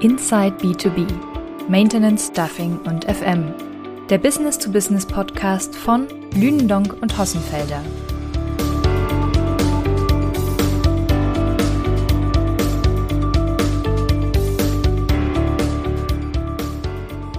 Inside B2B, Maintenance, Stuffing und FM. Der Business-to-Business-Podcast von Lünendonk und Hossenfelder.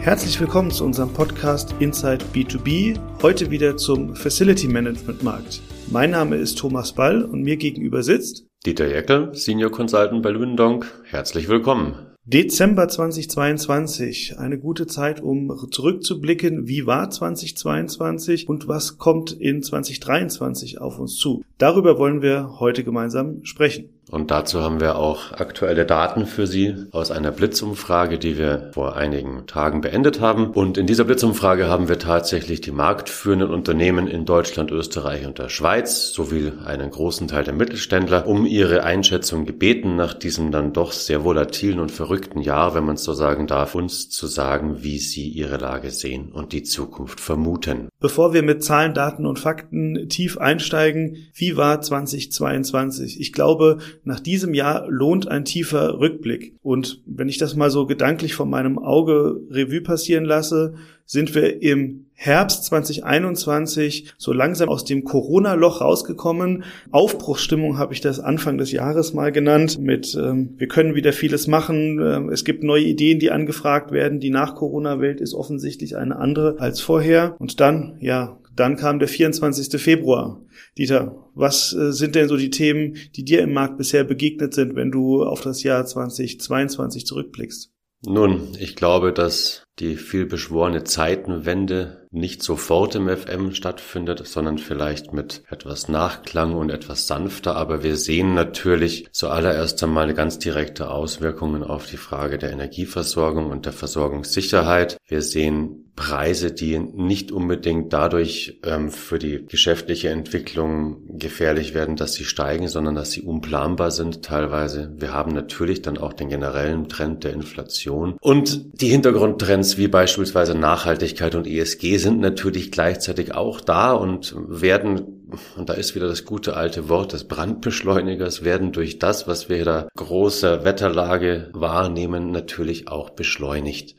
Herzlich willkommen zu unserem Podcast Inside B2B, heute wieder zum Facility Management Markt. Mein Name ist Thomas Ball und mir gegenüber sitzt Dieter Jeckel, Senior Consultant bei Lünendonk. Herzlich willkommen. Dezember 2022, eine gute Zeit, um zurückzublicken, wie war 2022 und was kommt in 2023 auf uns zu. Darüber wollen wir heute gemeinsam sprechen. Und dazu haben wir auch aktuelle Daten für Sie aus einer Blitzumfrage, die wir vor einigen Tagen beendet haben. Und in dieser Blitzumfrage haben wir tatsächlich die marktführenden Unternehmen in Deutschland, Österreich und der Schweiz sowie einen großen Teil der Mittelständler um ihre Einschätzung gebeten, nach diesem dann doch sehr volatilen und verrückten Jahr, wenn man es so sagen darf, uns zu sagen, wie sie ihre Lage sehen und die Zukunft vermuten. Bevor wir mit Zahlen, Daten und Fakten tief einsteigen, wie war 2022? Ich glaube, nach diesem Jahr lohnt ein tiefer Rückblick. Und wenn ich das mal so gedanklich von meinem Auge Revue passieren lasse, sind wir im Herbst 2021 so langsam aus dem Corona-Loch rausgekommen. Aufbruchsstimmung habe ich das Anfang des Jahres mal genannt mit ähm, wir können wieder vieles machen. Ähm, es gibt neue Ideen, die angefragt werden. Die Nach-Corona-Welt ist offensichtlich eine andere als vorher. Und dann, ja, dann kam der 24. Februar. Dieter, was äh, sind denn so die Themen, die dir im Markt bisher begegnet sind, wenn du auf das Jahr 2022 zurückblickst? Nun, ich glaube, dass die vielbeschworene Zeitenwende nicht sofort im FM stattfindet, sondern vielleicht mit etwas Nachklang und etwas sanfter. Aber wir sehen natürlich zuallererst einmal ganz direkte Auswirkungen auf die Frage der Energieversorgung und der Versorgungssicherheit. Wir sehen Preise, die nicht unbedingt dadurch ähm, für die geschäftliche Entwicklung gefährlich werden, dass sie steigen, sondern dass sie unplanbar sind teilweise. Wir haben natürlich dann auch den generellen Trend der Inflation und die Hintergrundtrends wie beispielsweise Nachhaltigkeit und ESG sind natürlich gleichzeitig auch da und werden, und da ist wieder das gute alte Wort des Brandbeschleunigers, werden durch das, was wir da großer Wetterlage wahrnehmen, natürlich auch beschleunigt.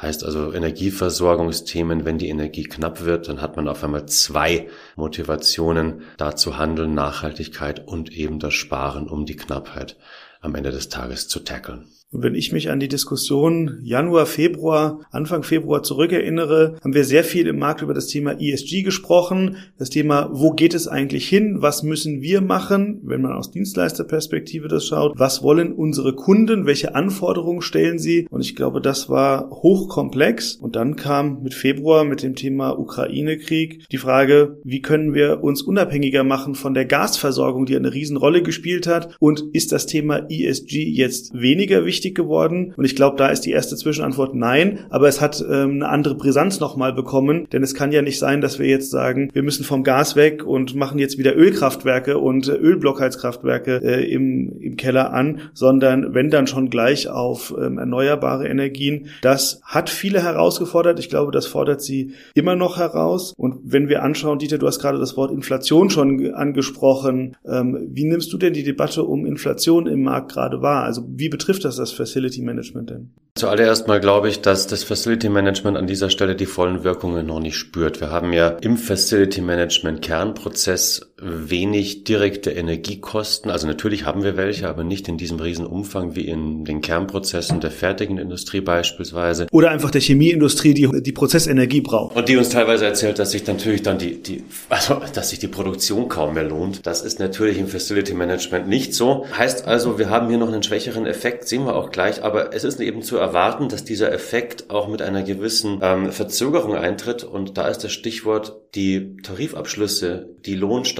Heißt also Energieversorgungsthemen, wenn die Energie knapp wird, dann hat man auf einmal zwei Motivationen, da zu handeln, Nachhaltigkeit und eben das Sparen, um die Knappheit am Ende des Tages zu tackeln. Und wenn ich mich an die Diskussion Januar, Februar, Anfang Februar zurückerinnere, haben wir sehr viel im Markt über das Thema ESG gesprochen. Das Thema, wo geht es eigentlich hin? Was müssen wir machen, wenn man aus Dienstleisterperspektive das schaut? Was wollen unsere Kunden? Welche Anforderungen stellen sie? Und ich glaube, das war hochkomplex. Und dann kam mit Februar mit dem Thema Ukraine-Krieg die Frage, wie können wir uns unabhängiger machen von der Gasversorgung, die eine Riesenrolle gespielt hat? Und ist das Thema ESG jetzt weniger wichtig? Wichtig geworden? Und ich glaube, da ist die erste Zwischenantwort nein, aber es hat ähm, eine andere Brisanz nochmal bekommen, denn es kann ja nicht sein, dass wir jetzt sagen, wir müssen vom Gas weg und machen jetzt wieder Ölkraftwerke und äh, Ölblockheizkraftwerke äh, im, im Keller an, sondern wenn dann schon gleich auf ähm, erneuerbare Energien. Das hat viele herausgefordert. Ich glaube, das fordert sie immer noch heraus. Und wenn wir anschauen, Dieter, du hast gerade das Wort Inflation schon angesprochen. Ähm, wie nimmst du denn die Debatte um Inflation im Markt gerade wahr? Also wie betrifft das das das Facility Management denn? Zuallererst mal glaube ich, dass das Facility Management an dieser Stelle die vollen Wirkungen noch nicht spürt. Wir haben ja im Facility Management Kernprozess wenig direkte Energiekosten. Also natürlich haben wir welche, aber nicht in diesem riesen Umfang wie in den Kernprozessen der fertigen Industrie beispielsweise. Oder einfach der Chemieindustrie, die die Prozessenergie braucht. Und die uns teilweise erzählt, dass sich natürlich dann die, die, also, dass sich die Produktion kaum mehr lohnt. Das ist natürlich im Facility Management nicht so. Heißt also, wir haben hier noch einen schwächeren Effekt, sehen wir auch gleich, aber es ist eben zu erwarten, dass dieser Effekt auch mit einer gewissen ähm, Verzögerung eintritt. Und da ist das Stichwort die Tarifabschlüsse, die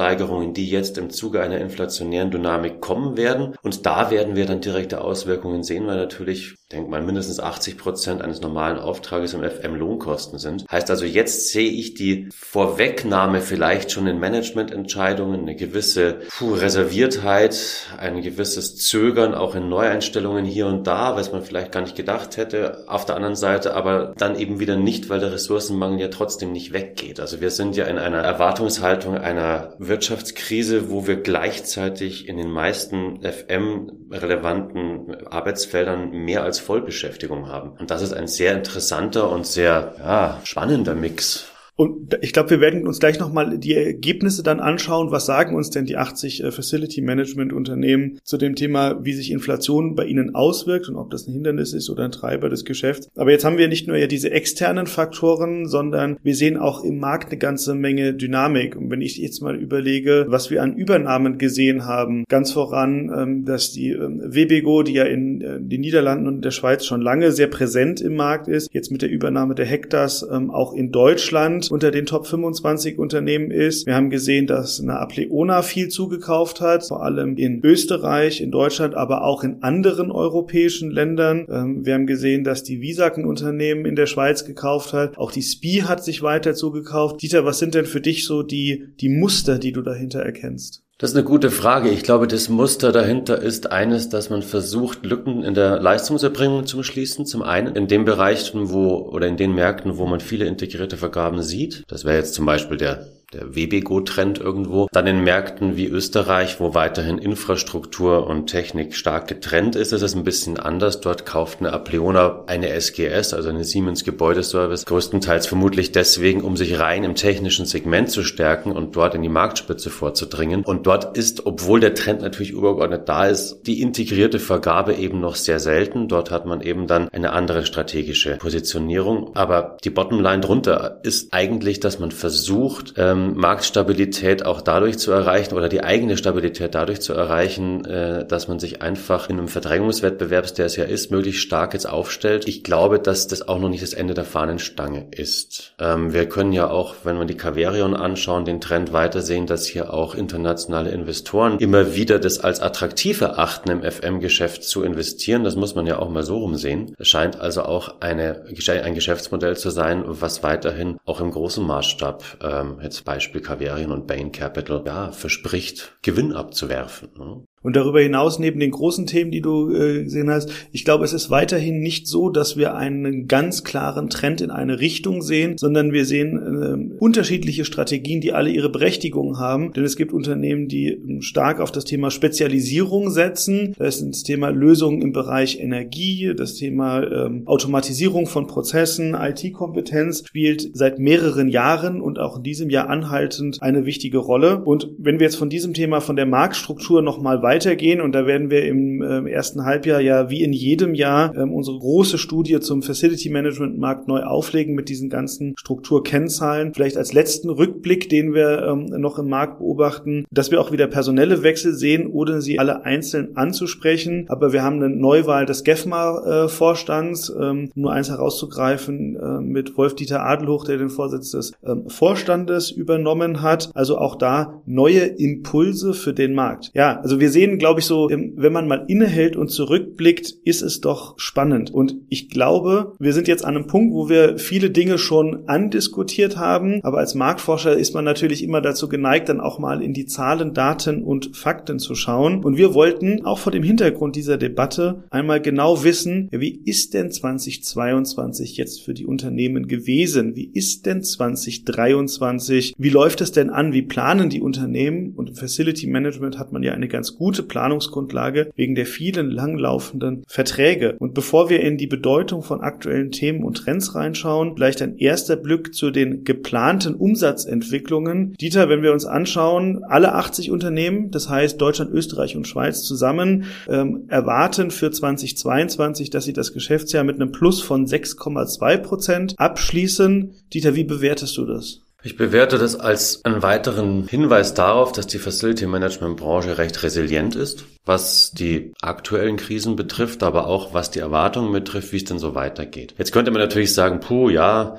Lohnsteigerungen, die jetzt im Zuge einer inflationären Dynamik kommen werden. Und da werden wir dann direkte Auswirkungen sehen, weil natürlich denke mal, mindestens 80 Prozent eines normalen Auftrages im FM Lohnkosten sind. Heißt also, jetzt sehe ich die Vorwegnahme vielleicht schon in Managemententscheidungen, eine gewisse puh, Reserviertheit, ein gewisses Zögern auch in Neueinstellungen hier und da, was man vielleicht gar nicht gedacht hätte. Auf der anderen Seite aber dann eben wieder nicht, weil der Ressourcenmangel ja trotzdem nicht weggeht. Also wir sind ja in einer Erwartungshaltung einer Wirtschaftskrise, wo wir gleichzeitig in den meisten FM-relevanten Arbeitsfeldern mehr als als Vollbeschäftigung haben. Und das ist ein sehr interessanter und sehr ja, spannender Mix. Und ich glaube, wir werden uns gleich nochmal die Ergebnisse dann anschauen. Was sagen uns denn die 80 äh, Facility Management Unternehmen zu dem Thema, wie sich Inflation bei ihnen auswirkt und ob das ein Hindernis ist oder ein Treiber des Geschäfts. Aber jetzt haben wir nicht nur ja diese externen Faktoren, sondern wir sehen auch im Markt eine ganze Menge Dynamik. Und wenn ich jetzt mal überlege, was wir an Übernahmen gesehen haben, ganz voran, ähm, dass die ähm, Webigo, die ja in äh, den Niederlanden und der Schweiz schon lange sehr präsent im Markt ist, jetzt mit der Übernahme der Hectars ähm, auch in Deutschland unter den Top 25 Unternehmen ist. Wir haben gesehen, dass eine Apleona viel zugekauft hat, vor allem in Österreich, in Deutschland, aber auch in anderen europäischen Ländern. Ähm, wir haben gesehen, dass die Visac ein Unternehmen in der Schweiz gekauft hat. Auch die SPI hat sich weiter zugekauft. Dieter, was sind denn für dich so die, die Muster, die du dahinter erkennst? Das ist eine gute Frage. Ich glaube, das Muster dahinter ist eines, dass man versucht, Lücken in der Leistungserbringung zu schließen. Zum einen in den Bereichen, wo oder in den Märkten, wo man viele integrierte Vergaben sieht. Das wäre jetzt zum Beispiel der der WBGO-Trend irgendwo. Dann in Märkten wie Österreich, wo weiterhin Infrastruktur und Technik stark getrennt ist, ist es ein bisschen anders. Dort kauft eine Apleona eine SGS, also eine Siemens Gebäudeservice, größtenteils vermutlich deswegen, um sich rein im technischen Segment zu stärken und dort in die Marktspitze vorzudringen. Und dort ist, obwohl der Trend natürlich übergeordnet da ist, die integrierte Vergabe eben noch sehr selten. Dort hat man eben dann eine andere strategische Positionierung. Aber die Bottomline drunter ist eigentlich, dass man versucht, ähm, Marktstabilität auch dadurch zu erreichen oder die eigene Stabilität dadurch zu erreichen, äh, dass man sich einfach in einem Verdrängungswettbewerb, der es ja ist, möglichst stark jetzt aufstellt. Ich glaube, dass das auch noch nicht das Ende der Fahnenstange ist. Ähm, wir können ja auch, wenn wir die Caverion anschauen, den Trend weitersehen, dass hier auch internationale Investoren immer wieder das als attraktiv erachten, im FM-Geschäft zu investieren. Das muss man ja auch mal so rumsehen. Es scheint also auch eine, ein Geschäftsmodell zu sein, was weiterhin auch im großen Maßstab ähm, jetzt Beispiel Caverion und Bain Capital, ja, verspricht, Gewinn abzuwerfen. Und darüber hinaus, neben den großen Themen, die du äh, gesehen hast, ich glaube, es ist weiterhin nicht so, dass wir einen ganz klaren Trend in eine Richtung sehen, sondern wir sehen äh, unterschiedliche Strategien, die alle ihre Berechtigung haben. Denn es gibt Unternehmen, die ähm, stark auf das Thema Spezialisierung setzen. Das ist das Thema Lösungen im Bereich Energie, das Thema ähm, Automatisierung von Prozessen, IT-Kompetenz spielt seit mehreren Jahren und auch in diesem Jahr anhaltend eine wichtige Rolle. Und wenn wir jetzt von diesem Thema, von der Marktstruktur nochmal weiter weitergehen und da werden wir im äh, ersten Halbjahr ja wie in jedem Jahr ähm, unsere große Studie zum Facility Management Markt neu auflegen mit diesen ganzen Strukturkennzahlen. Vielleicht als letzten Rückblick, den wir ähm, noch im Markt beobachten, dass wir auch wieder personelle Wechsel sehen, ohne sie alle einzeln anzusprechen. Aber wir haben eine Neuwahl des GEFMA-Vorstands, äh, ähm, nur eins herauszugreifen, äh, mit Wolf-Dieter Adelhoch, der den Vorsitz des ähm, Vorstandes übernommen hat. Also auch da neue Impulse für den Markt. Ja, also wir sehen sehen, glaube ich, so, wenn man mal innehält und zurückblickt, ist es doch spannend. Und ich glaube, wir sind jetzt an einem Punkt, wo wir viele Dinge schon andiskutiert haben. Aber als Marktforscher ist man natürlich immer dazu geneigt, dann auch mal in die Zahlen, Daten und Fakten zu schauen. Und wir wollten auch vor dem Hintergrund dieser Debatte einmal genau wissen, wie ist denn 2022 jetzt für die Unternehmen gewesen? Wie ist denn 2023? Wie läuft es denn an? Wie planen die Unternehmen? Und im Facility Management hat man ja eine ganz gute gute Planungsgrundlage wegen der vielen langlaufenden Verträge. Und bevor wir in die Bedeutung von aktuellen Themen und Trends reinschauen, vielleicht ein erster Blick zu den geplanten Umsatzentwicklungen. Dieter, wenn wir uns anschauen, alle 80 Unternehmen, das heißt Deutschland, Österreich und Schweiz zusammen, ähm, erwarten für 2022, dass sie das Geschäftsjahr mit einem Plus von 6,2 Prozent abschließen. Dieter, wie bewertest du das? Ich bewerte das als einen weiteren Hinweis darauf, dass die Facility Management Branche recht resilient ist, was die aktuellen Krisen betrifft, aber auch was die Erwartungen betrifft, wie es denn so weitergeht. Jetzt könnte man natürlich sagen, puh, ja,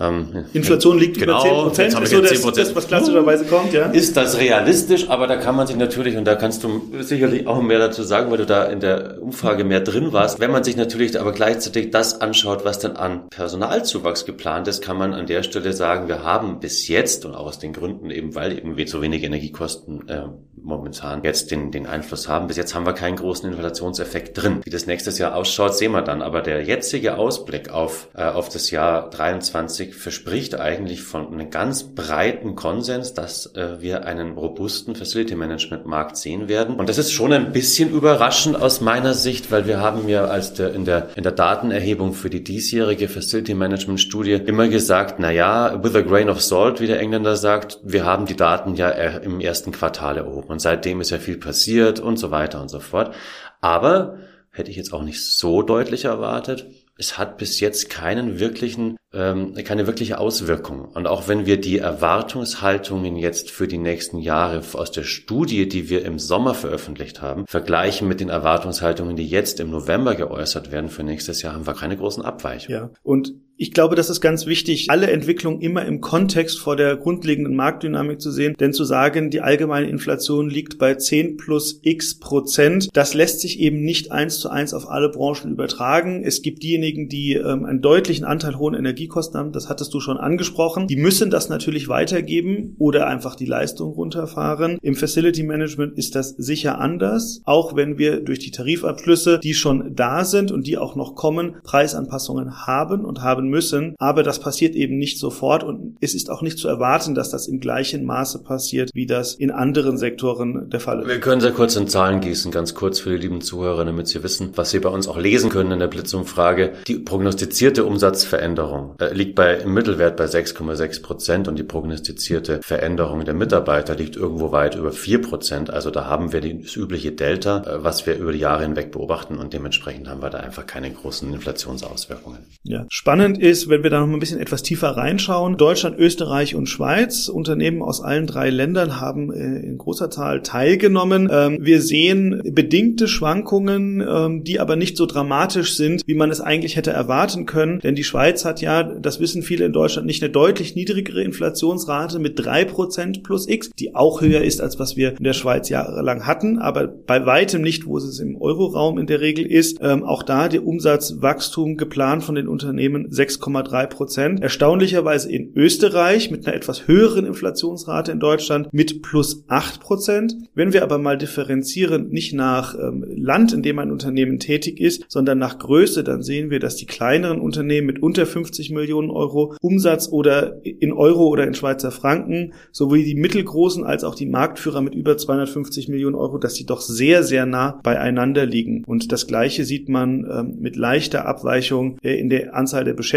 ähm, Inflation liegt genau, über 10 Prozent, ist so das, das, was klassischerweise kommt, ja? Ist das realistisch? Aber da kann man sich natürlich, und da kannst du sicherlich auch mehr dazu sagen, weil du da in der Umfrage mehr drin warst. Wenn man sich natürlich aber gleichzeitig das anschaut, was dann an Personalzuwachs geplant ist, kann man an der Stelle sagen, wir haben bis jetzt und auch aus den Gründen eben, weil eben zu wenig Energiekosten äh, momentan jetzt den, den Einfluss haben. Bis jetzt haben wir keinen großen Inflationseffekt drin. Wie das nächstes Jahr ausschaut, sehen wir dann. Aber der jetzige Ausblick auf, äh, auf das Jahr 23 verspricht eigentlich von einem ganz breiten Konsens, dass äh, wir einen robusten Facility Management Markt sehen werden. Und das ist schon ein bisschen überraschend aus meiner Sicht, weil wir haben ja als der, in der, in der Datenerhebung für die diesjährige Facility Management Studie immer gesagt, na ja, with a grain of salt, wie der Engländer sagt, wir haben die Daten ja äh, im ersten Quartal erhoben. Und seitdem ist ja viel passiert und so weiter und so fort. Aber hätte ich jetzt auch nicht so deutlich erwartet. Es hat bis jetzt keinen wirklichen ähm, keine wirkliche Auswirkung. Und auch wenn wir die Erwartungshaltungen jetzt für die nächsten Jahre aus der Studie, die wir im Sommer veröffentlicht haben, vergleichen mit den Erwartungshaltungen, die jetzt im November geäußert werden für nächstes Jahr, haben wir keine großen Abweichungen. Ja, und ich glaube, das ist ganz wichtig, alle Entwicklungen immer im Kontext vor der grundlegenden Marktdynamik zu sehen, denn zu sagen, die allgemeine Inflation liegt bei 10 plus x Prozent, das lässt sich eben nicht eins zu eins auf alle Branchen übertragen. Es gibt diejenigen, die ähm, einen deutlichen Anteil hohen Energie Energiekosten haben, das hattest du schon angesprochen. Die müssen das natürlich weitergeben oder einfach die Leistung runterfahren. Im Facility Management ist das sicher anders, auch wenn wir durch die Tarifabschlüsse, die schon da sind und die auch noch kommen, Preisanpassungen haben und haben müssen. Aber das passiert eben nicht sofort und es ist auch nicht zu erwarten, dass das im gleichen Maße passiert, wie das in anderen Sektoren der Fall ist. Wir können sehr kurz in Zahlen gießen, ganz kurz für die lieben Zuhörer, damit sie wissen, was sie bei uns auch lesen können in der Blitzumfrage. Die prognostizierte Umsatzveränderung äh, liegt bei im Mittelwert bei 6,6 Prozent und die prognostizierte Veränderung der Mitarbeiter liegt irgendwo weit über 4 Prozent. Also da haben wir das übliche Delta, äh, was wir über die Jahre hinweg beobachten und dementsprechend haben wir da einfach keine großen Inflationsauswirkungen. Ja, spannend ist, wenn wir da noch ein bisschen etwas tiefer reinschauen. Deutschland, Österreich und Schweiz, Unternehmen aus allen drei Ländern haben äh, in großer Zahl teilgenommen. Ähm, wir sehen bedingte Schwankungen, ähm, die aber nicht so dramatisch sind, wie man es eigentlich hätte erwarten können, denn die Schweiz hat ja das wissen viele in Deutschland, nicht eine deutlich niedrigere Inflationsrate mit drei Prozent plus X, die auch höher ist, als was wir in der Schweiz jahrelang hatten, aber bei weitem nicht, wo es im Euroraum in der Regel ist. Ähm, auch da der Umsatzwachstum geplant von den Unternehmen 6,3 Prozent. Erstaunlicherweise in Österreich mit einer etwas höheren Inflationsrate in Deutschland mit plus 8 Prozent. Wenn wir aber mal differenzieren, nicht nach ähm, Land, in dem ein Unternehmen tätig ist, sondern nach Größe, dann sehen wir, dass die kleineren Unternehmen mit unter 50 Millionen Euro Umsatz oder in Euro oder in Schweizer Franken, sowie die mittelgroßen als auch die Marktführer mit über 250 Millionen Euro, dass sie doch sehr, sehr nah beieinander liegen. Und das Gleiche sieht man ähm, mit leichter Abweichung äh, in der Anzahl der Beschäftigten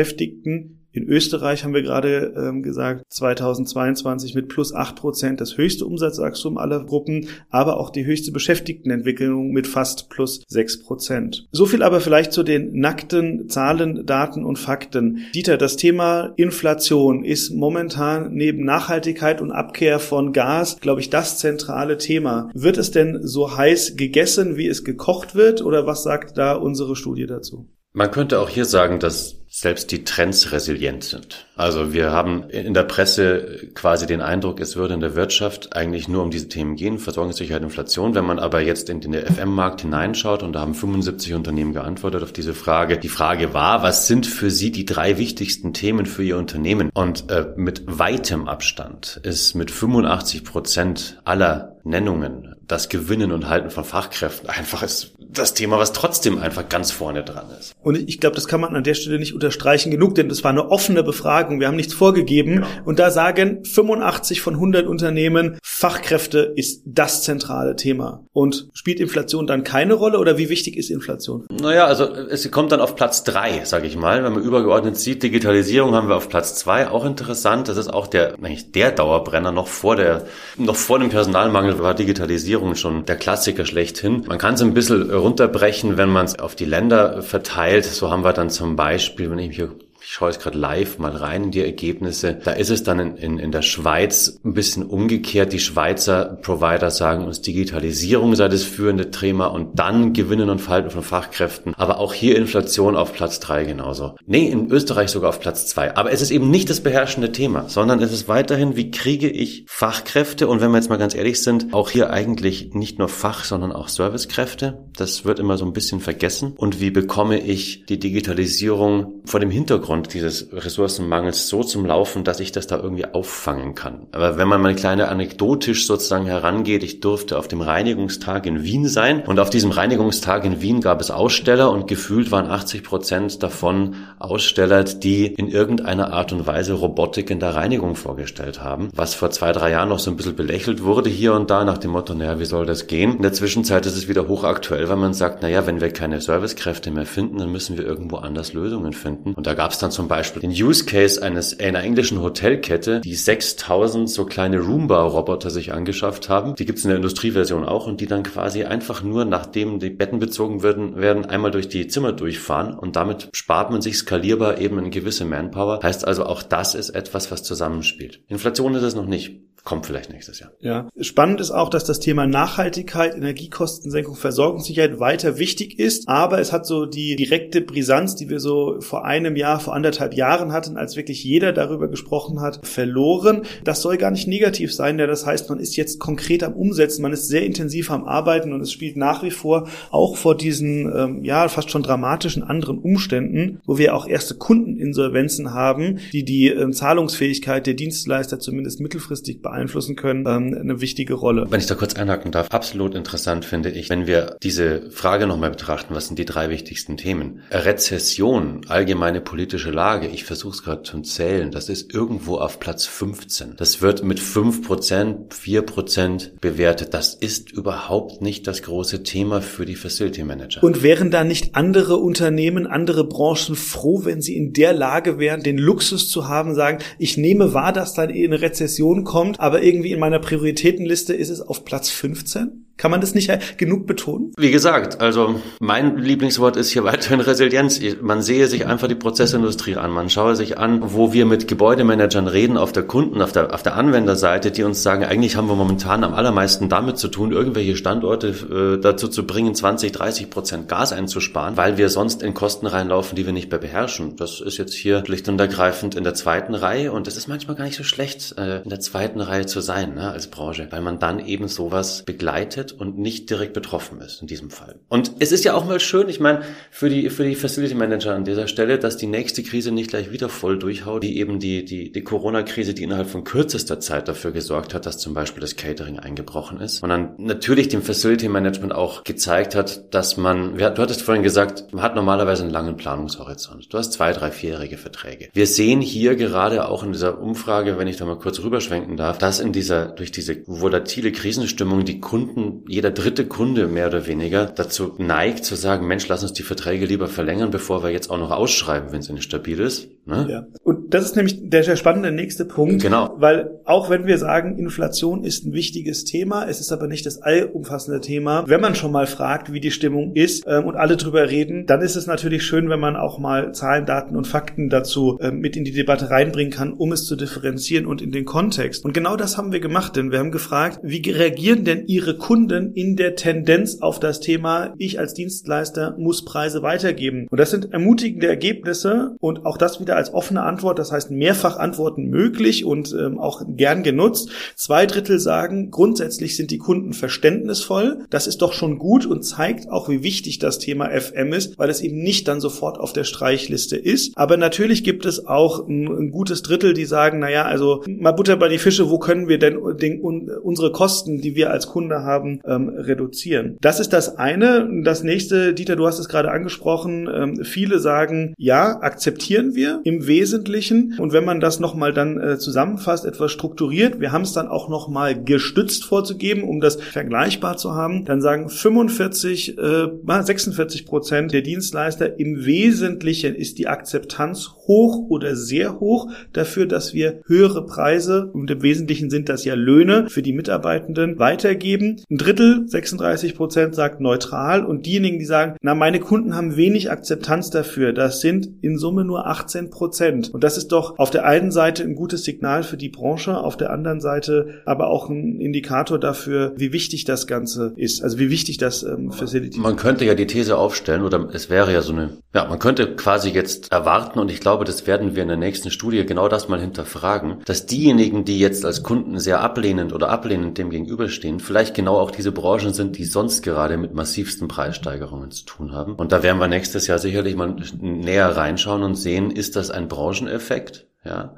in Österreich haben wir gerade ähm, gesagt, 2022 mit plus acht Prozent das höchste Umsatzwachstum aller Gruppen, aber auch die höchste Beschäftigtenentwicklung mit fast plus sechs Prozent. So viel aber vielleicht zu den nackten Zahlen, Daten und Fakten. Dieter, das Thema Inflation ist momentan neben Nachhaltigkeit und Abkehr von Gas, glaube ich, das zentrale Thema. Wird es denn so heiß gegessen, wie es gekocht wird, oder was sagt da unsere Studie dazu? Man könnte auch hier sagen, dass selbst die Trends resilient sind. Also wir haben in der Presse quasi den Eindruck, es würde in der Wirtschaft eigentlich nur um diese Themen gehen, Versorgungssicherheit, Inflation. Wenn man aber jetzt in den FM-Markt hineinschaut, und da haben 75 Unternehmen geantwortet auf diese Frage, die Frage war, was sind für Sie die drei wichtigsten Themen für Ihr Unternehmen? Und äh, mit weitem Abstand ist mit 85 Prozent aller Nennungen das Gewinnen und Halten von Fachkräften einfach ist das Thema, was trotzdem einfach ganz vorne dran ist. Und ich glaube, das kann man an der Stelle nicht unterstreichen genug, denn das war eine offene Befragung. Wir haben nichts vorgegeben. Genau. Und da sagen 85 von 100 Unternehmen, Fachkräfte ist das zentrale Thema. Und spielt Inflation dann keine Rolle oder wie wichtig ist Inflation? Naja, also es kommt dann auf Platz drei, sage ich mal. Wenn man übergeordnet sieht, Digitalisierung haben wir auf Platz zwei, auch interessant. Das ist auch der, eigentlich der Dauerbrenner noch vor der, noch vor dem Personalmangel war Digitalisierung schon der Klassiker schlechthin. Man kann es ein bisschen runterbrechen, wenn man es auf die Länder verteilt. So haben wir dann zum Beispiel, wenn ich mich ich schaue jetzt gerade live mal rein in die Ergebnisse. Da ist es dann in, in, in der Schweiz ein bisschen umgekehrt. Die Schweizer Provider sagen uns, Digitalisierung sei das führende Thema und dann Gewinnen und Falten von Fachkräften. Aber auch hier Inflation auf Platz drei genauso. Nee, in Österreich sogar auf Platz zwei. Aber es ist eben nicht das beherrschende Thema, sondern es ist weiterhin, wie kriege ich Fachkräfte? Und wenn wir jetzt mal ganz ehrlich sind, auch hier eigentlich nicht nur Fach, sondern auch Servicekräfte. Das wird immer so ein bisschen vergessen. Und wie bekomme ich die Digitalisierung vor dem Hintergrund aufgrund dieses Ressourcenmangels so zum Laufen, dass ich das da irgendwie auffangen kann. Aber wenn man mal kleine anekdotisch sozusagen herangeht, ich durfte auf dem Reinigungstag in Wien sein und auf diesem Reinigungstag in Wien gab es Aussteller und gefühlt waren 80 Prozent davon Aussteller, die in irgendeiner Art und Weise Robotik in der Reinigung vorgestellt haben, was vor zwei, drei Jahren noch so ein bisschen belächelt wurde hier und da nach dem Motto, naja, wie soll das gehen? In der Zwischenzeit ist es wieder hochaktuell, weil man sagt, naja, wenn wir keine Servicekräfte mehr finden, dann müssen wir irgendwo anders Lösungen finden. Und da gab es dann zum Beispiel den Use Case eines einer englischen Hotelkette, die 6000 so kleine Roomba-Roboter sich angeschafft haben. Die gibt's in der Industrieversion auch und die dann quasi einfach nur, nachdem die Betten bezogen werden, werden einmal durch die Zimmer durchfahren und damit spart man sich skalierbar eben eine gewisse Manpower. Heißt also, auch das ist etwas, was zusammenspielt. Inflation ist es noch nicht. Kommt vielleicht nächstes Jahr. Ja. Spannend ist auch, dass das Thema Nachhaltigkeit, Energiekostensenkung, Versorgungssicherheit weiter wichtig ist, aber es hat so die direkte Brisanz, die wir so vor einem Jahr, vor anderthalb Jahren hatten, als wirklich jeder darüber gesprochen hat, verloren. Das soll gar nicht negativ sein, denn das heißt, man ist jetzt konkret am Umsetzen, man ist sehr intensiv am Arbeiten und es spielt nach wie vor auch vor diesen, ähm, ja, fast schon dramatischen anderen Umständen, wo wir auch erste Kundeninsolvenzen haben, die die ähm, Zahlungsfähigkeit der Dienstleister zumindest mittelfristig beeinflussen beeinflussen können, ähm, eine wichtige Rolle. Wenn ich da kurz einhaken darf, absolut interessant finde ich, wenn wir diese Frage nochmal betrachten, was sind die drei wichtigsten Themen? Rezession, allgemeine politische Lage, ich versuche es gerade zu zählen, das ist irgendwo auf Platz 15. Das wird mit 5%, 4% bewertet. Das ist überhaupt nicht das große Thema für die Facility Manager. Und wären da nicht andere Unternehmen, andere Branchen froh, wenn sie in der Lage wären, den Luxus zu haben, sagen, ich nehme wahr, dass dann eine Rezession kommt, aber irgendwie in meiner Prioritätenliste ist es auf Platz 15. Kann man das nicht genug betonen? Wie gesagt, also mein Lieblingswort ist hier weiterhin Resilienz. Man sehe sich einfach die Prozessindustrie an. Man schaue sich an, wo wir mit Gebäudemanagern reden auf der Kunden, auf der, auf der Anwenderseite, die uns sagen, eigentlich haben wir momentan am allermeisten damit zu tun, irgendwelche Standorte äh, dazu zu bringen, 20, 30 Prozent Gas einzusparen, weil wir sonst in Kosten reinlaufen, die wir nicht mehr beherrschen. Das ist jetzt hier schlicht und ergreifend in der zweiten Reihe und es ist manchmal gar nicht so schlecht, äh, in der zweiten Reihe zu sein ne, als Branche, weil man dann eben sowas begleitet arbeitet und nicht direkt betroffen ist in diesem Fall. Und es ist ja auch mal schön, ich meine, für die, für die Facility Manager an dieser Stelle, dass die nächste Krise nicht gleich wieder voll durchhaut, wie eben die, die, die Corona-Krise, die innerhalb von kürzester Zeit dafür gesorgt hat, dass zum Beispiel das Catering eingebrochen ist. Und dann natürlich dem Facility Management auch gezeigt hat, dass man, du hattest vorhin gesagt, man hat normalerweise einen langen Planungshorizont. Du hast zwei, drei, vierjährige Verträge. Wir sehen hier gerade auch in dieser Umfrage, wenn ich da mal kurz rüberschwenken darf, dass in dieser, durch diese volatile Krisenstimmung die Kunden jeder dritte Kunde mehr oder weniger dazu neigt zu sagen, Mensch, lass uns die Verträge lieber verlängern, bevor wir jetzt auch noch ausschreiben, wenn es nicht stabil ist. Ne? Ja. Und das ist nämlich der spannende nächste Punkt. Genau. Weil auch wenn wir sagen, Inflation ist ein wichtiges Thema, es ist aber nicht das allumfassende Thema. Wenn man schon mal fragt, wie die Stimmung ist ähm, und alle drüber reden, dann ist es natürlich schön, wenn man auch mal Zahlen, Daten und Fakten dazu ähm, mit in die Debatte reinbringen kann, um es zu differenzieren und in den Kontext. Und genau das haben wir gemacht, denn wir haben gefragt, wie reagieren denn Ihre Kunden in der Tendenz auf das Thema, ich als Dienstleister muss Preise weitergeben. Und das sind ermutigende Ergebnisse und auch das wieder wieder als offene Antwort, das heißt mehrfach Antworten möglich und ähm, auch gern genutzt. Zwei Drittel sagen, grundsätzlich sind die Kunden verständnisvoll. Das ist doch schon gut und zeigt auch, wie wichtig das Thema FM ist, weil es eben nicht dann sofort auf der Streichliste ist. Aber natürlich gibt es auch ein, ein gutes Drittel, die sagen, naja, also mal Butter bei die Fische, wo können wir denn den, un, unsere Kosten, die wir als Kunde haben, ähm, reduzieren? Das ist das eine. Das nächste, Dieter, du hast es gerade angesprochen, ähm, viele sagen, ja, akzeptieren wir im Wesentlichen. Und wenn man das nochmal dann äh, zusammenfasst, etwas strukturiert, wir haben es dann auch nochmal gestützt vorzugeben, um das vergleichbar zu haben, dann sagen 45, äh, 46 Prozent der Dienstleister, im Wesentlichen ist die Akzeptanz hoch oder sehr hoch dafür, dass wir höhere Preise, und im Wesentlichen sind das ja Löhne für die Mitarbeitenden, weitergeben. Ein Drittel, 36 Prozent, sagt neutral. Und diejenigen, die sagen, na, meine Kunden haben wenig Akzeptanz dafür, das sind in Summe nur 18 Prozent. Und das ist doch auf der einen Seite ein gutes Signal für die Branche, auf der anderen Seite aber auch ein Indikator dafür, wie wichtig das Ganze ist. Also wie wichtig das ähm, Facility Man könnte ja die These aufstellen, oder es wäre ja so eine, ja, man könnte quasi jetzt erwarten, und ich glaube, das werden wir in der nächsten Studie genau das mal hinterfragen, dass diejenigen, die jetzt als Kunden sehr ablehnend oder ablehnend dem gegenüberstehen, vielleicht genau auch diese Branchen sind, die sonst gerade mit massivsten Preissteigerungen zu tun haben. Und da werden wir nächstes Jahr sicherlich mal näher reinschauen und sehen, ist das das ein Brancheneffekt? Ja.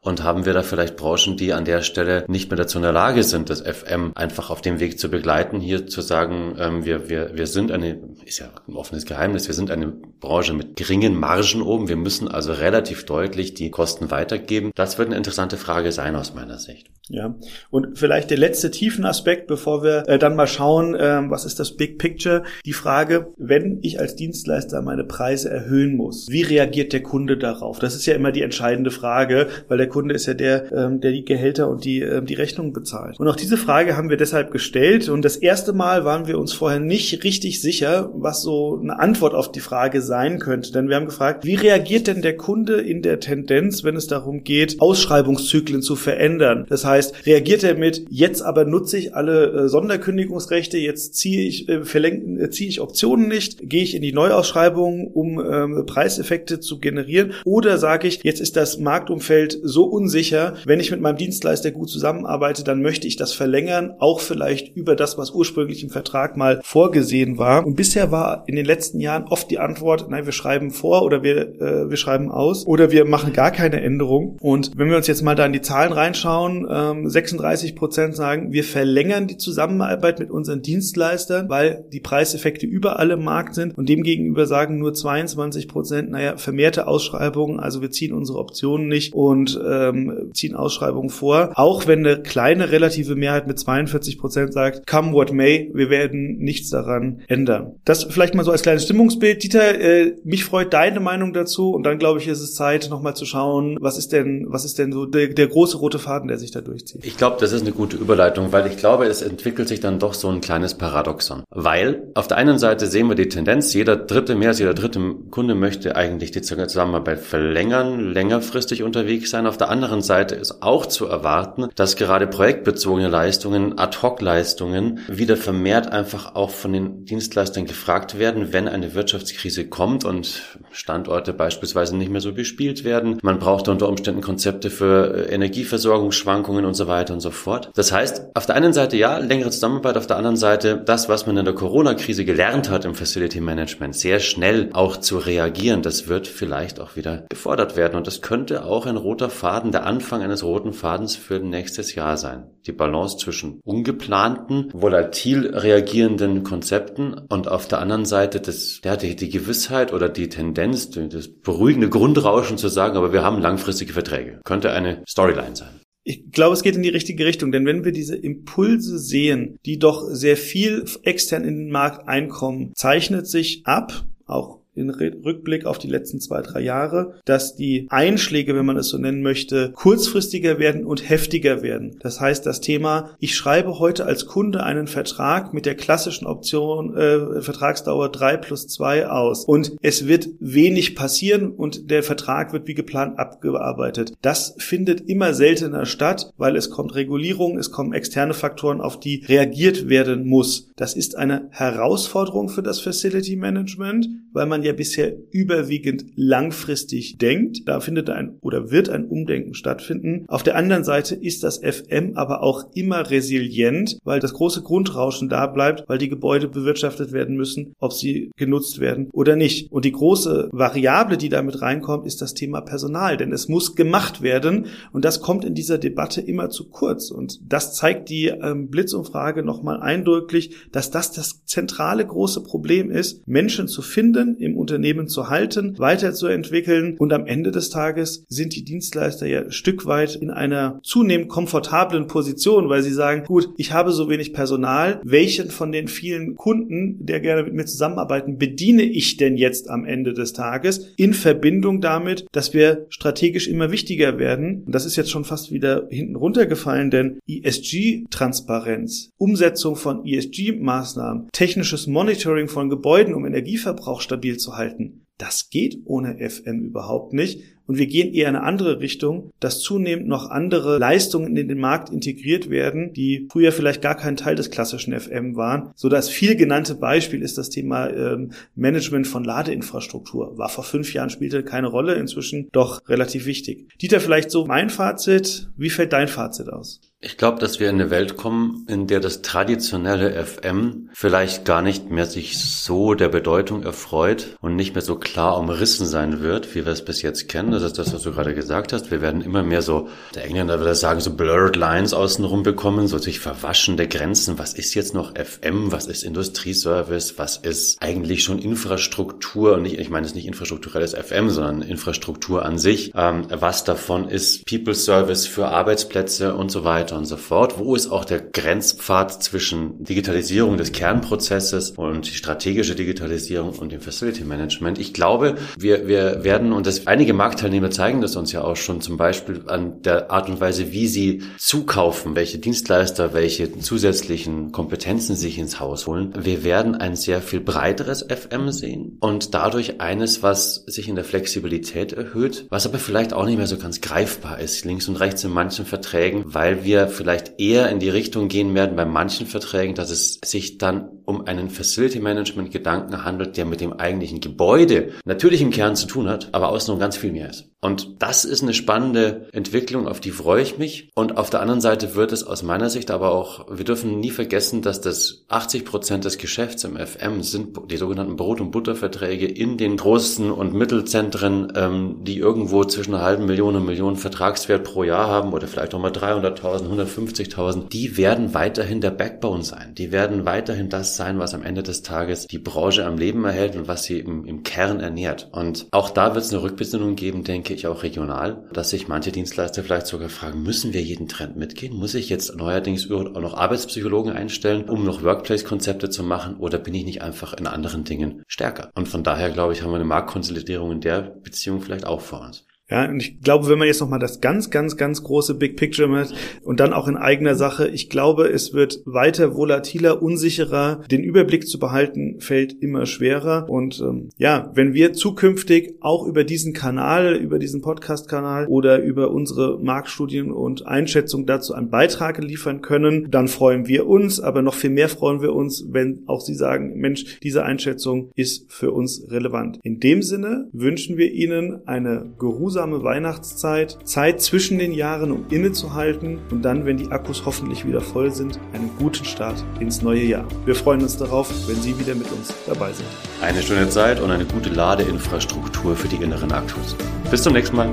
Und haben wir da vielleicht Branchen, die an der Stelle nicht mehr dazu in der Lage sind, das FM einfach auf dem Weg zu begleiten, hier zu sagen, ähm, wir, wir, wir sind eine, ist ja ein offenes Geheimnis, wir sind eine Branche mit geringen Margen oben, wir müssen also relativ deutlich die Kosten weitergeben. Das wird eine interessante Frage sein aus meiner Sicht. Ja, und vielleicht der letzte tiefen Aspekt, bevor wir äh, dann mal schauen, äh, was ist das Big Picture, die Frage, wenn ich als Dienstleister meine Preise erhöhen muss, wie reagiert der Kunde darauf? Das ist ja immer die entscheidende Frage, weil der Kunde ist ja der, ähm, der die Gehälter und die, äh, die Rechnungen bezahlt. Und auch diese Frage haben wir deshalb gestellt und das erste Mal waren wir uns vorher nicht richtig sicher, was so eine Antwort auf die Frage sein könnte, denn wir haben gefragt, wie reagiert denn der Kunde in der Tendenz, wenn es darum geht, Ausschreibungszyklen zu verändern? Das heißt, reagiert er mit, jetzt aber nutze ich alle äh, Sonderkündigungsrechte, jetzt ziehe ich, äh, äh, ziehe ich Optionen nicht, gehe ich in die Neuausschreibung, um ähm, Preiseffekte zu generieren, oder sage ich, jetzt ist das Marktumfeld so unsicher, wenn ich mit meinem Dienstleister gut zusammenarbeite, dann möchte ich das verlängern, auch vielleicht über das, was ursprünglich im Vertrag mal vorgesehen war. Und bisher war in den letzten Jahren oft die Antwort, nein, wir schreiben vor oder wir, äh, wir schreiben aus oder wir machen gar keine Änderung. Und wenn wir uns jetzt mal da in die Zahlen reinschauen, äh, 36 ähm, Prozent sagen, wir verlängern die Zusammenarbeit mit unseren Dienstleistern, weil die Preiseffekte überall im Markt sind. Und demgegenüber sagen nur 22 Prozent, naja, vermehrte Ausschreibungen, also wir ziehen unsere Optionen nicht und ähm, ziehen Ausschreibungen vor. Auch wenn eine kleine relative Mehrheit mit 42 Prozent sagt, come what may, wir werden nichts daran ändern. Das vielleicht mal so als kleines Stimmungsbild. Dieter, äh, mich freut deine Meinung dazu und dann glaube ich, ist es Zeit, nochmal zu schauen, was ist denn, was ist denn so der, der große rote Faden, der sich da durchzieht. Ich glaube, das ist eine gute Überleitung, weil ich glaube, es entwickelt sich dann doch so ein kleines Paradoxon. Weil auf der einen Seite sehen wir die Tendenz, jeder dritte, mehr als jeder dritte Kunde möchte eigentlich die Zusammenarbeit verlängern, längerfristig unterwegs sein. Auf der anderen Seite ist auch zu erwarten, dass gerade projektbezogene Leistungen, Ad-Hoc-Leistungen wieder vermehrt einfach auch von den Dienstleistern gefragt werden, wenn eine Wirtschaftskrise kommt und Standorte beispielsweise nicht mehr so bespielt werden. Man braucht unter Umständen Konzepte für Energieversorgungsschwankungen und so weiter und so fort. Das heißt, auf der einen Seite ja, längere Zusammenarbeit, auf der anderen Seite das, was man in der Corona-Krise gelernt hat im Facility Management, sehr schnell auch zu reagieren, das wird vielleicht auch wieder gefordert werden. Und das könnte auch ein roter Faden, der Anfang eines roten Fadens für nächstes Jahr sein. Die Balance zwischen ungeplanten, volatil reagierenden Konzepten und auf der anderen Seite das, ja, die, die Gewissheit oder die Tendenz, das beruhigende Grundrauschen zu sagen, aber wir haben langfristige Verträge. Könnte eine Storyline sein ich glaube, es geht in die richtige Richtung, denn wenn wir diese Impulse sehen, die doch sehr viel extern in den Markt einkommen, zeichnet sich ab, auch in Rückblick auf die letzten zwei, drei Jahre, dass die Einschläge, wenn man es so nennen möchte, kurzfristiger werden und heftiger werden. Das heißt, das Thema, ich schreibe heute als Kunde einen Vertrag mit der klassischen Option äh, Vertragsdauer drei plus zwei aus und es wird wenig passieren und der Vertrag wird wie geplant abgearbeitet. Das findet immer seltener statt, weil es kommt Regulierung, es kommen externe Faktoren, auf die reagiert werden muss. Das ist eine Herausforderung für das Facility Management, weil man ja bisher überwiegend langfristig denkt. Da findet ein oder wird ein Umdenken stattfinden. Auf der anderen Seite ist das FM aber auch immer resilient, weil das große Grundrauschen da bleibt, weil die Gebäude bewirtschaftet werden müssen, ob sie genutzt werden oder nicht. Und die große Variable, die damit reinkommt, ist das Thema Personal, denn es muss gemacht werden und das kommt in dieser Debatte immer zu kurz. Und das zeigt die ähm, Blitzumfrage nochmal eindrücklich, dass das das zentrale große Problem ist, Menschen zu finden im Unternehmen zu halten, weiterzuentwickeln und am Ende des Tages sind die Dienstleister ja ein Stück weit in einer zunehmend komfortablen Position, weil sie sagen, gut, ich habe so wenig Personal, welchen von den vielen Kunden, der gerne mit mir zusammenarbeiten, bediene ich denn jetzt am Ende des Tages in Verbindung damit, dass wir strategisch immer wichtiger werden. Und das ist jetzt schon fast wieder hinten runtergefallen, denn ESG-Transparenz, Umsetzung von ESG-Maßnahmen, technisches Monitoring von Gebäuden, um Energieverbrauch stabil zu halten. Das geht ohne FM überhaupt nicht. Und wir gehen eher in eine andere Richtung, dass zunehmend noch andere Leistungen in den Markt integriert werden, die früher vielleicht gar kein Teil des klassischen FM waren. So das viel genannte Beispiel ist das Thema ähm, Management von Ladeinfrastruktur. War vor fünf Jahren, spielte keine Rolle, inzwischen doch relativ wichtig. Dieter, vielleicht so mein Fazit. Wie fällt dein Fazit aus? Ich glaube, dass wir in eine Welt kommen, in der das traditionelle FM vielleicht gar nicht mehr sich so der Bedeutung erfreut und nicht mehr so klar umrissen sein wird, wie wir es bis jetzt kennen. Das ist das, was du gerade gesagt hast. Wir werden immer mehr so, der Engländer würde sagen, so blurred lines außenrum bekommen, so sich verwaschende Grenzen. Was ist jetzt noch FM? Was ist Industrieservice? Was ist eigentlich schon Infrastruktur? Und nicht, ich meine, es ist nicht infrastrukturelles FM, sondern Infrastruktur an sich. Ähm, was davon ist People Service für Arbeitsplätze und so weiter weiter und so fort. Wo ist auch der Grenzpfad zwischen Digitalisierung des Kernprozesses und strategische Digitalisierung und dem Facility Management? Ich glaube, wir, wir werden, und das, einige Marktteilnehmer zeigen das uns ja auch schon, zum Beispiel an der Art und Weise, wie sie zukaufen, welche Dienstleister, welche zusätzlichen Kompetenzen sich ins Haus holen. Wir werden ein sehr viel breiteres FM sehen und dadurch eines, was sich in der Flexibilität erhöht, was aber vielleicht auch nicht mehr so ganz greifbar ist, links und rechts in manchen Verträgen, weil wir wir vielleicht eher in die Richtung gehen werden bei manchen Verträgen, dass es sich dann um einen Facility Management Gedanken handelt, der mit dem eigentlichen Gebäude natürlich im Kern zu tun hat, aber außenrum ganz viel mehr ist. Und das ist eine spannende Entwicklung, auf die freue ich mich. Und auf der anderen Seite wird es aus meiner Sicht aber auch, wir dürfen nie vergessen, dass das 80 Prozent des Geschäfts im FM sind die sogenannten Brot- und Butterverträge in den großen und Mittelzentren, ähm, die irgendwo zwischen einer halben Million und Millionen Vertragswert pro Jahr haben oder vielleicht auch mal 300.000, 150.000. Die werden weiterhin der Backbone sein. Die werden weiterhin das sein, was am Ende des Tages die Branche am Leben erhält und was sie im, im Kern ernährt. Und auch da wird es eine Rückbesinnung geben, denke ich, auch regional, dass sich manche Dienstleister vielleicht sogar fragen, müssen wir jeden Trend mitgehen? Muss ich jetzt neuerdings auch noch Arbeitspsychologen einstellen, um noch Workplace-Konzepte zu machen oder bin ich nicht einfach in anderen Dingen stärker? Und von daher, glaube ich, haben wir eine Marktkonsolidierung in der Beziehung vielleicht auch vor uns. Ja, und ich glaube, wenn man jetzt nochmal das ganz, ganz, ganz große Big Picture macht und dann auch in eigener Sache, ich glaube, es wird weiter volatiler, unsicherer. Den Überblick zu behalten fällt immer schwerer. Und ähm, ja, wenn wir zukünftig auch über diesen Kanal, über diesen Podcast-Kanal oder über unsere Marktstudien und Einschätzungen dazu einen Beitrag liefern können, dann freuen wir uns. Aber noch viel mehr freuen wir uns, wenn auch Sie sagen, Mensch, diese Einschätzung ist für uns relevant. In dem Sinne wünschen wir Ihnen eine geruhsame erholsame Weihnachtszeit, Zeit zwischen den Jahren, um innezuhalten und dann, wenn die Akkus hoffentlich wieder voll sind, einen guten Start ins neue Jahr. Wir freuen uns darauf, wenn Sie wieder mit uns dabei sind. Eine schöne Zeit und eine gute Ladeinfrastruktur für die inneren Akkus. Bis zum nächsten Mal.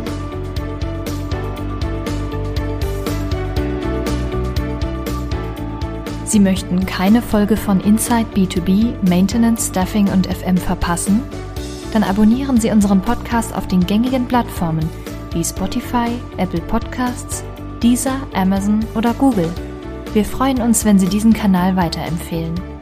Sie möchten keine Folge von Inside B2B, Maintenance, Staffing und FM verpassen? Dann abonnieren Sie unseren Podcast auf den gängigen Plattformen wie Spotify, Apple Podcasts, Deezer, Amazon oder Google. Wir freuen uns, wenn Sie diesen Kanal weiterempfehlen.